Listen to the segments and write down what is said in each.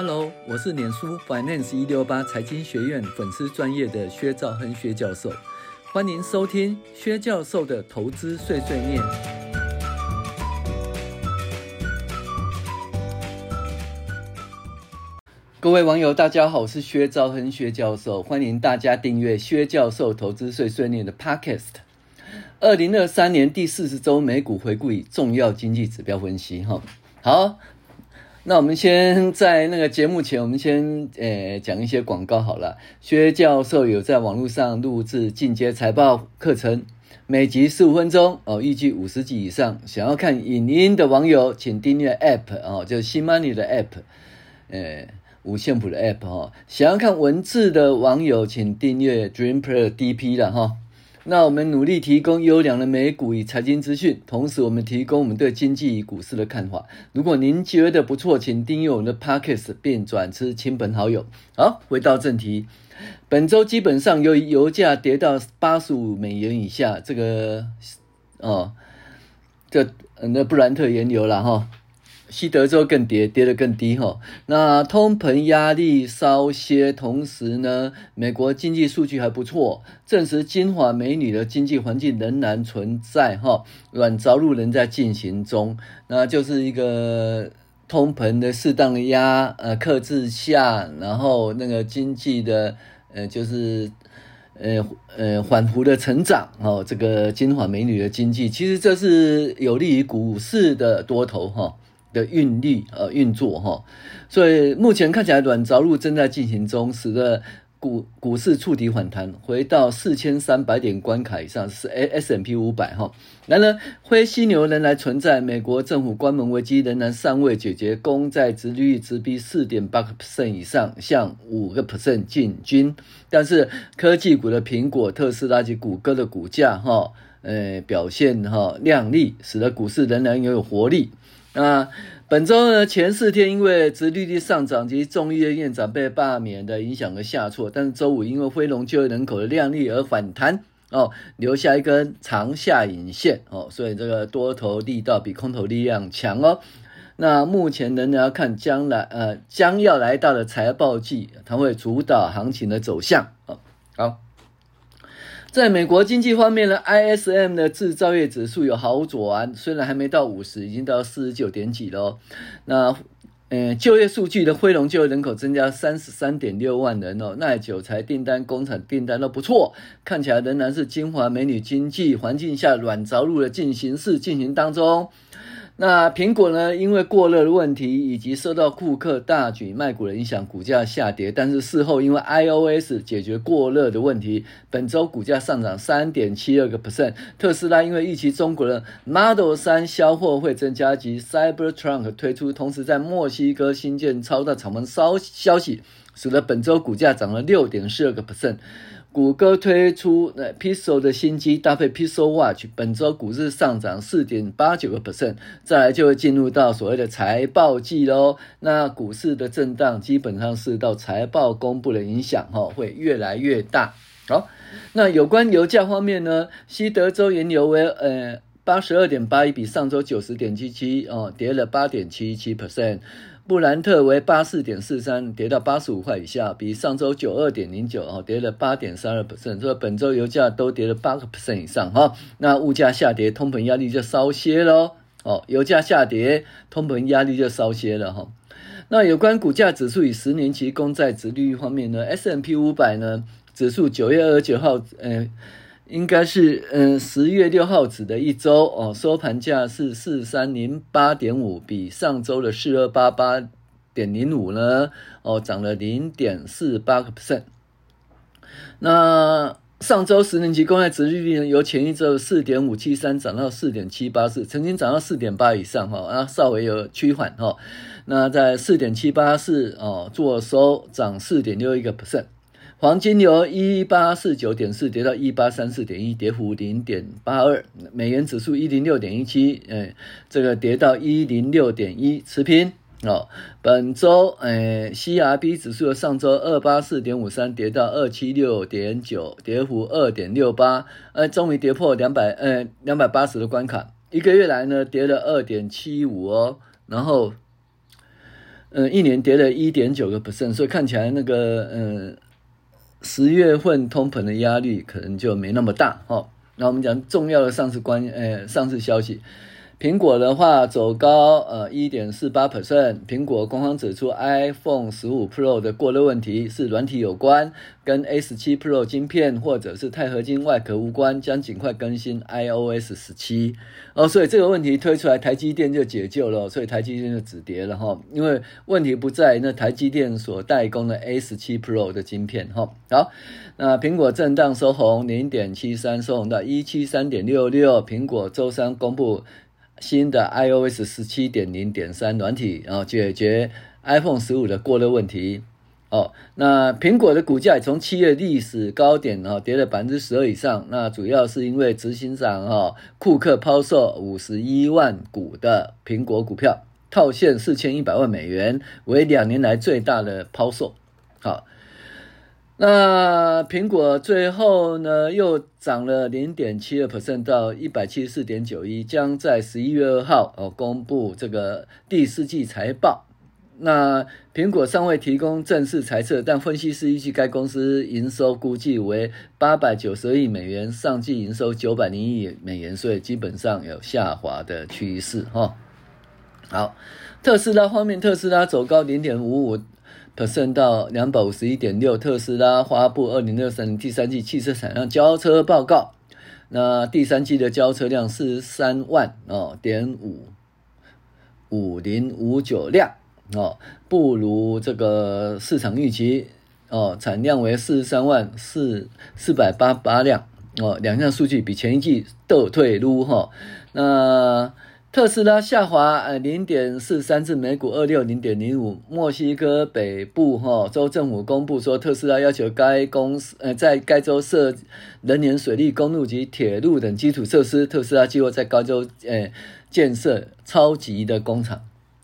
Hello，我是脸书 Finance 一六八财经学院粉丝专业的薛兆亨薛教授，欢迎收听薛教授的投资碎碎念。各位网友，大家好，我是薛兆亨薛教授，欢迎大家订阅薛教授投资碎碎念的 Podcast。二零二三年第四十周美股回顾与重要经济指标分析，哈，好。那我们先在那个节目前，我们先呃讲一些广告好了。薛教授有在网络上录制进阶财报课程，每集十五分钟哦，预计五十集以上。想要看影音的网友，请订阅 App 哦，就是新 Money 的 App，呃，五线谱的 App 哈。想要看文字的网友，请订阅 Dream Player DP 了哈。那我们努力提供优良的美股与财经资讯，同时我们提供我们对经济与股市的看法。如果您觉得不错，请订阅我们的 Podcast 并转支亲朋好友。好，回到正题，本周基本上由于油价跌到八十五美元以下，这个哦，这那布兰特原油了哈。西德州更跌，跌得更低哈。那通膨压力稍歇，同时呢，美国经济数据还不错，证实金华美女的经济环境仍然存在哈，软着陆仍在进行中，那就是一个通膨的适当的压呃克制下，然后那个经济的呃就是呃呃缓幅的成长哦，这个金华美女的经济，其实这是有利于股市的多头哈。的运力呃运作哈，所以目前看起来软着陆正在进行中，使得股股市触底反弹，回到四千三百点关卡以上，是 S&P 五百哈。然而灰犀牛仍然存在，美国政府关门危机仍然尚未解决，公债殖利率直逼四点八个 percent 以上，向五个 percent 进军。但是科技股的苹果、特斯拉及谷歌的股价哈，呃表现哈亮丽，使得股市仍然拥有活力。啊，本周呢前四天因为殖利率上涨及众议院院长被罢免的影响而下挫，但是周五因为非农就业人口的亮丽而反弹哦，留下一根长下影线哦，所以这个多头力道比空头力量强哦。那目前仍然要看将来呃将要来到的财报季，它会主导行情的走向哦。好。在美国经济方面呢，ISM 的制造业指数有好转，虽然还没到五十，已经到四十九点几了。那，嗯，就业数据的非农就业人口增加三十三点六万人哦，耐久材订单、工厂订单都不错，看起来仍然是金华美女经济环境下软着陆的进行式进行当中。那苹果呢？因为过热的问题以及受到库克大举卖股的影响，股价下跌。但是事后因为 iOS 解决过热的问题，本周股价上涨三点七二个 percent。特斯拉因为预期中国的 Model 三销货会增加及 Cybertruck 推出，同时在墨西哥新建超大厂房消消息，使得本周股价涨了六点四二个 percent。谷歌推出 Pixel 的新机，搭配 Pixel Watch，本周股市上涨四点八九个 percent。再来就会进入到所谓的财报季喽。那股市的震荡基本上是到财报公布的影响，哈，会越来越大。好，那有关油价方面呢，西德州原油为呃八十二点八一，比上周九十点七七哦，跌了八点七七 percent。布兰特为八四点四三，跌到八十五块以下，比上周九二点零九哦，跌了八点三二 percent。所以本周油价都跌了八个 percent 以上哈。那物价下跌，通膨压力就稍歇喽。哦，油价下跌，通膨压力就稍歇了哈。那有关股价指数与十年期公债殖利率方面呢，S&P 五百呢指数九月二十九号，呃应该是嗯十月六号指的一周哦，收盘价是四三零八点五，比上周的四二八八点零五呢哦涨了零点四八个 percent。那上周十年期公债殖利率，由前一周四点五七三涨到四点七八四，曾经涨到四点八以上哈，啊稍微有趋缓哈。那在四点七八四哦做收涨四点六一个 percent。黄金由一八四九点四跌到一八三四点一，跌幅零点八二。美元指数一零六点一七，诶，这个跌到一零六点一，持平。哦，本周诶，CRB 指数上周二八四点五三跌到二七六点九，跌幅二点六八，呃，终于跌破两百，呃，两百八十的关卡。一个月来呢，跌了二点七五哦，然后。呃，一年跌了一点九个 percent，所以看起来那个呃十月份通膨的压力可能就没那么大哦。那我们讲重要的上市关呃上市消息。苹果的话走高，呃，一点四八 percent。苹果官方指出，iPhone 十五 Pro 的过热问题是软体有关，跟 A 十七 Pro 晶片或者是钛合金外壳无关，将尽快更新 iOS 十七。哦，所以这个问题推出来，台积电就解救了，所以台积电就止跌了哈。因为问题不在那台积电所代工的 A 十七 Pro 的晶片哈。好，那苹果震荡收红零点七三，收红到一七三点六六。苹果周三公布。新的 iOS 十七点零点三软体，然后解决 iPhone 十五的过热问题。哦，那苹果的股价从七月历史高点啊跌了百分之十二以上，那主要是因为执行长哈库克抛售五十一万股的苹果股票，套现四千一百万美元，为两年来最大的抛售。好。那苹果最后呢，又涨了零点七二 percent 到一百七十四点九一，将在十一月二号哦公布这个第四季财报。那苹果尚未提供正式财测，但分析师预计该公司营收估计为八百九十亿美元，上季营收九百零亿美元，所以基本上有下滑的趋势哈。好，特斯拉方面，特斯拉走高零点五五。percent 到两百五十一点六，特斯拉发布二零二三年第三季汽车产量交车报告。那第三季的交车量四十三万哦点五五零五九辆哦，不如这个市场预期哦，产量为四十三万四四百八八辆哦，两项数据比前一季倒退撸哈。那特斯拉下滑呃零点四三至每股二六零点零五。墨西哥北部哈州政府公布说，特斯拉要求该公司呃在该州设能源、水利、公路及铁路等基础设施。特斯拉计划在该州呃建设超级的工厂。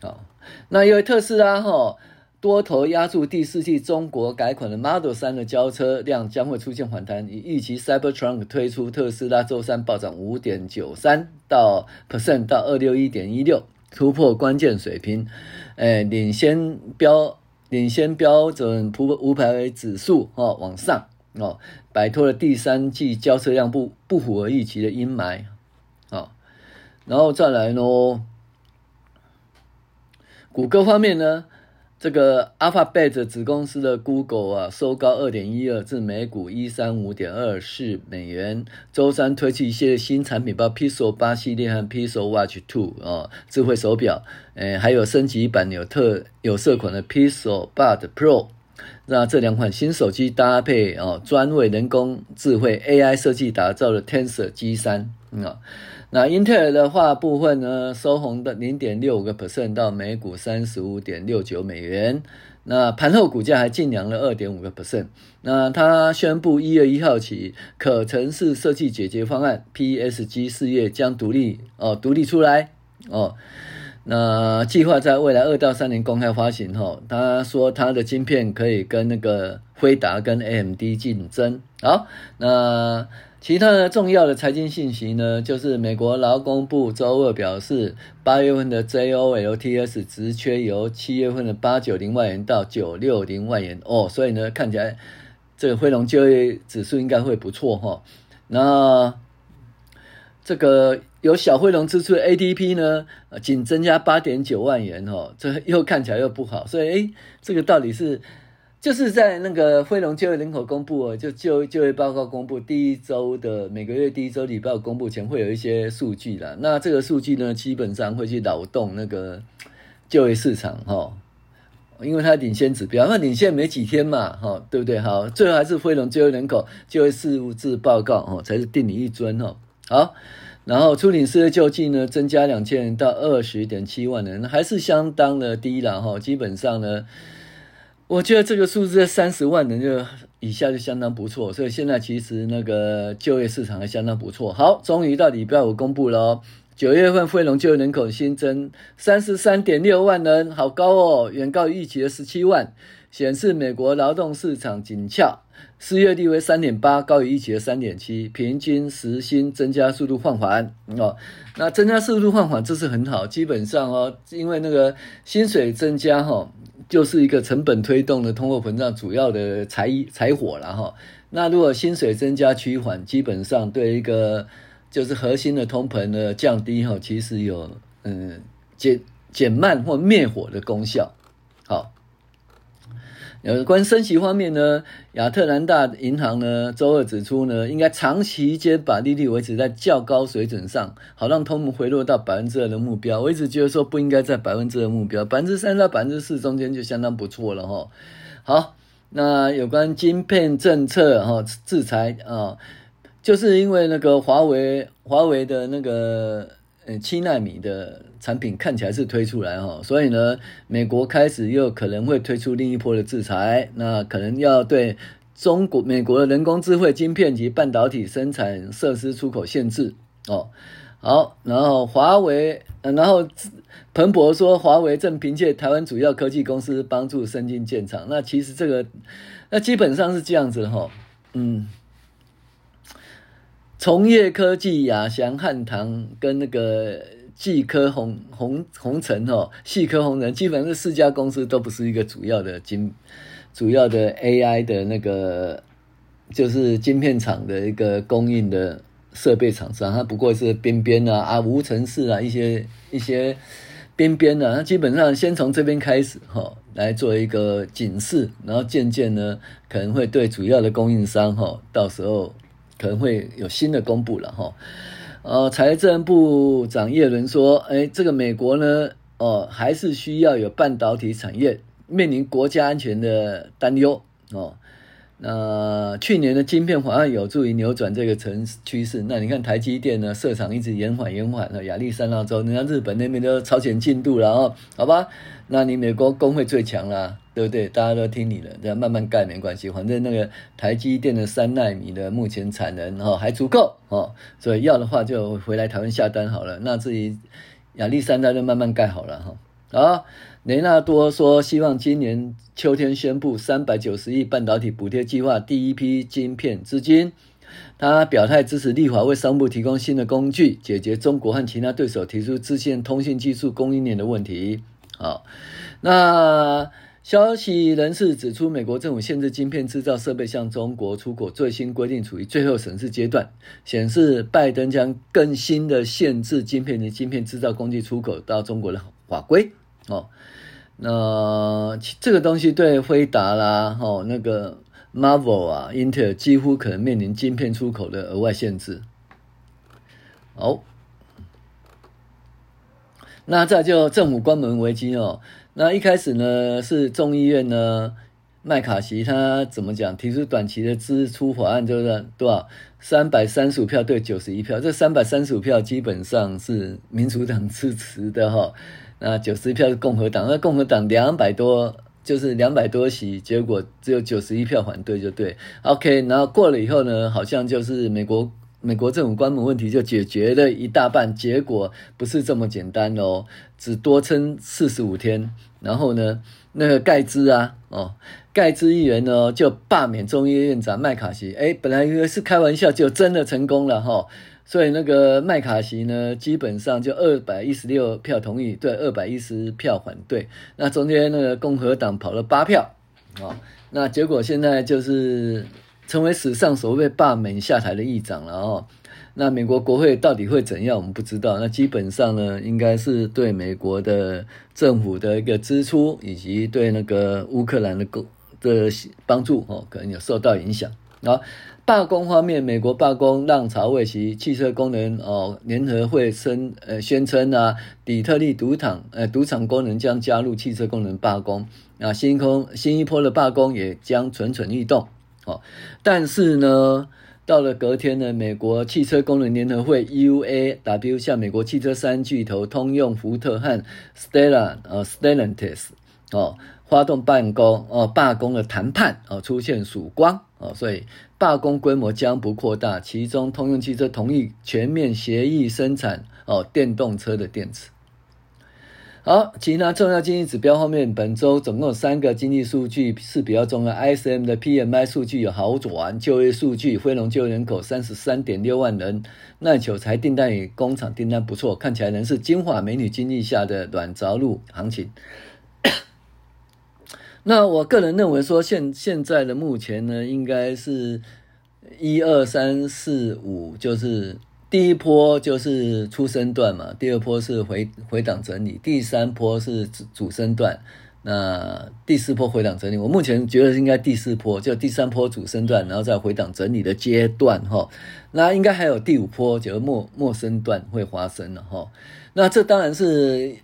好，那因为特斯拉哈。多头压住第四季中国改款的 Model 3的交车量将会出现反弹，以预期 Cybertruck 推出，特斯拉周三暴涨五点九三到 percent 到二六一点一六，突破关键水平，诶，领先标领先标准普五百指数哦往上哦，摆脱了第三季交车量不不符合预期的阴霾，好，然后再来呢，谷歌方面呢？这个 Alphabet 子公司的 Google 啊，收高二点一二至每股一三五点二四美元。周三推出一些新产品，包括 Pixel 八系列和 Pixel Watch Two 啊，智慧手表，诶，还有升级版有特有色款的 Pixel Bud Pro。那这两款新手机搭配哦，专为人工智慧 AI 设计打造的 Tensor G3 啊。那英特尔的话部分呢，收红的零点六五个 percent 到每股三十五点六九美元。那盘后股价还劲扬了二点五个 percent。那他宣布一月一号起，可程式设计解决方案 PSG 事业将独立哦，独立出来哦。那计划在未来二到三年公开发行哈。他说他的晶片可以跟那个辉达跟 AMD 竞争。好，那。其他的重要的财经信息呢，就是美国劳工部周二表示，八月份的 JOLTS 职缺由七月份的八九零万元到九六零万元哦，所以呢，看起来这个非农就业指数应该会不错哈。那这个有小非农支出的 ADP 呢，仅增加八点九万元哦，这又看起来又不好，所以诶，这个到底是？就是在那个非农就业人口公布，就就就业报告公布第一周的每个月第一周礼拜公布前会有一些数据啦。那这个数据呢，基本上会去扰动那个 就业市场哈，因为它领先指标，那领先没几天嘛哈，对不对？好，最后还是非农就业人口就业数字报告哦，才是定你一尊哦。好，然后初领失业救济呢，增加两千人到二十点七万人，还是相当的低了哈。基本上呢。我觉得这个数字在三十万人就以下就相当不错，所以现在其实那个就业市场还相当不错。好，终于到礼拜五公布了，九月份非农就业人口新增三十三点六万人，好高哦，远高于预期的十七万，显示美国劳动市场紧俏。失业率为三点八，高于预期的三点七，平均时薪增加速度放缓哦。那增加速度放缓，这是很好。基本上哦，因为那个薪水增加哈、就是一个成本推动的通货膨胀主要的柴柴火了哈、那如果薪水增加趋缓，基本上对一个就是核心的通膨的降低哈、其实有嗯减减慢或灭火的功效。好。有关升息方面呢，亚特兰大银行呢周二指出呢，应该长期间把利率维持在较高水准上，好让通膨回落到百分之二的目标。我一直觉得说不应该在百分之二目标，百分之三到百分之四中间就相当不错了哈。好，那有关晶片政策哈制裁啊，就是因为那个华为华为的那个。呃，七纳米的产品看起来是推出来哈，所以呢，美国开始又可能会推出另一波的制裁，那可能要对中国、美国的人工智慧晶片及半导体生产设施出口限制哦。好，然后华为，然后彭博说，华为正凭借台湾主要科技公司帮助生技建厂，那其实这个，那基本上是这样子的哈，嗯。崇业科技、亚翔、汉唐跟那个矽科红红红尘哦，细科红尘，基本上这四家公司都不是一个主要的晶，主要的 AI 的那个就是晶片厂的一个供应的设备厂商，它不过是边边啊啊无尘室啊一些一些边边的，它基本上先从这边开始哈，来做一个警示，然后渐渐呢可能会对主要的供应商哈，到时候。可能会有新的公布了哈，呃，财政部长叶伦说，哎，这个美国呢，哦，还是需要有半导体产业，面临国家安全的担忧哦。那去年的晶片反而有助于扭转这个成趋势。那你看台积电呢，设厂一直延缓延缓了，亚利桑那州，人家日本那边都超前进度了哦，好吧？那你美国工会最强了，对不对？大家都听你的，这样慢慢盖没关系，反正那个台积电的三纳米的目前产能哈还足够哦，所以要的话就回来台湾下单好了。那至于亚利桑那就慢慢盖好了哈。好。雷纳多说，希望今年秋天宣布三百九十亿半导体补贴计划第一批晶片资金。他表态支持立法为商务部提供新的工具，解决中国和其他对手提出资讯通信技术供应链的问题。好，那消息人士指出，美国政府限制晶片制造设备向中国出口最新规定处于最后审视阶段，显示拜登将更新的限制晶片的晶片制造工具出口到中国的法规。哦。那这个东西对辉达啦，哦，那个 Marvel 啊，英特尔几乎可能面临晶片出口的额外限制。好，那这就政府关门危机哦。那一开始呢，是众议院呢，麦卡锡他怎么讲？提出短期的支出法案，就是多少？三百三十五票对九十一票，这三百三十五票基本上是民主党支持的哈。那九十一票是共和党，那共和党两百多，就是两百多席，结果只有九十一票反对，就对。OK，然后过了以后呢，好像就是美国美国政府关门问题就解决了一大半，结果不是这么简单哦，只多撑四十五天，然后呢，那个盖兹啊，哦，盖兹议员呢就罢免众议院长麦卡锡，诶，本来以为是开玩笑，就真的成功了哈。所以那个麦卡锡呢，基本上就二百一十六票同意，对，二百一十票反对。那中间那个共和党跑了八票，啊，那结果现在就是成为史上首位罢免下台的议长了哦。那美国国会到底会怎样，我们不知道。那基本上呢，应该是对美国的政府的一个支出，以及对那个乌克兰的工的帮助哦，可能有受到影响啊。罢工方面，美国罢工浪潮未息，汽车工人哦联合会声呃宣称啊，底特律赌场呃赌场工人将加入汽车工人罢工，啊新空新一波的罢工也将蠢蠢欲动哦。但是呢，到了隔天呢，美国汽车工人联合会 UAW 向美国汽车三巨头通用、福特和 Stella 呃 Stellantis 哦，发动办公哦罢工的谈判哦出现曙光哦，所以罢工规模将不扩大。其中，通用汽车同意全面协议生产哦电动车的电池。好，其他重要经济指标后面，本周总共有三个经济数据是比较重要。ISM 的 PMI 数据有好转，就业数据，非农就业人口三十三点六万人，耐久材订单与工厂订单不错，看起来仍是金发美女经济下的软着陆行情。那我个人认为说现，现在的目前呢，应该是一二三四五，就是。第一波就是初升段嘛，第二波是回回档整理，第三波是主主升段，那第四波回档整理。我目前觉得应该第四波，就第三波主升段，然后再回档整理的阶段哈。那应该还有第五波，就是末末升段会发生了哈。那这当然是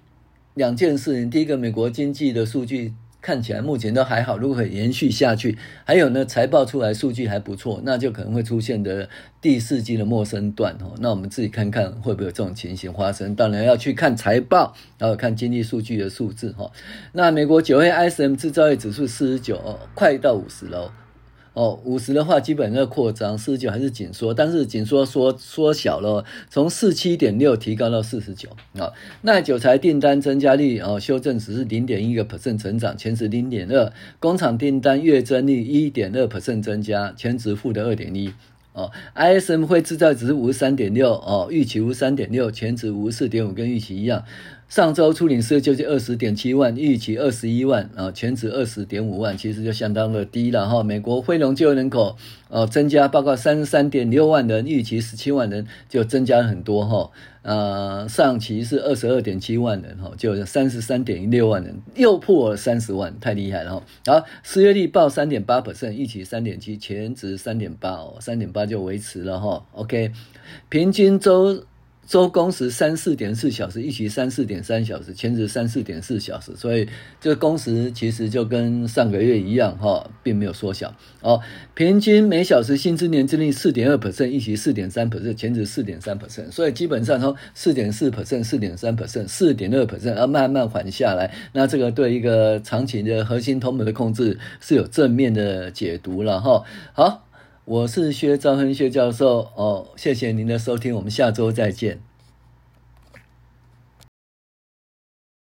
两件事情，第一个美国经济的数据。看起来目前都还好，如果可以延续下去，还有呢，财报出来数据还不错，那就可能会出现的第四季的陌生段哦。那我们自己看看会不会有这种情形发生？当然要去看财报，然后看经济数据的数字哈。那美国九月 ISM 制造业指数四十九，快到五十了。哦，五十的话基本要扩张，四十九还是紧缩，但是紧缩缩缩小了，从四七点六提高到四十九啊。耐久材订单增加率哦，修正值是零点一个 percent 成长，前值零点二。工厂订单月增率一点二 percent 增加，前值负的二点一。哦，ISM 会制造值五十三点六哦，预期五十三点六，前值五十四点五，跟预期一样。上周初领失业救济二十点七万，预期二十一万啊，前值二十点五万，其实就相当的低了哈。美国非农就业人口呃增加，报告三十三点六万人，预期十七万人，就增加很多哈。呃，上期是二十二点七万人哈，就三十三点六万人，又破了三十万，太厉害了哈。好，失业率报三点八 percent，预期三点七，前值三点八哦，三点八就维持了哈。OK，平均周。周工时三四点四小时，一期三四点三小时，前值三四点四小时，所以这个工时其实就跟上个月一样哈，并没有缩小哦。平均每小时薪资年增率四点二 percent，一期四点三 percent，前值四点三 percent，所以基本上从四点四 percent、四点三 percent、四点二 percent，而慢慢缓下来，那这个对一个长期的核心通膨的控制是有正面的解读了哈。好。我是薛兆恒薛教授哦，谢谢您的收听，我们下周再见。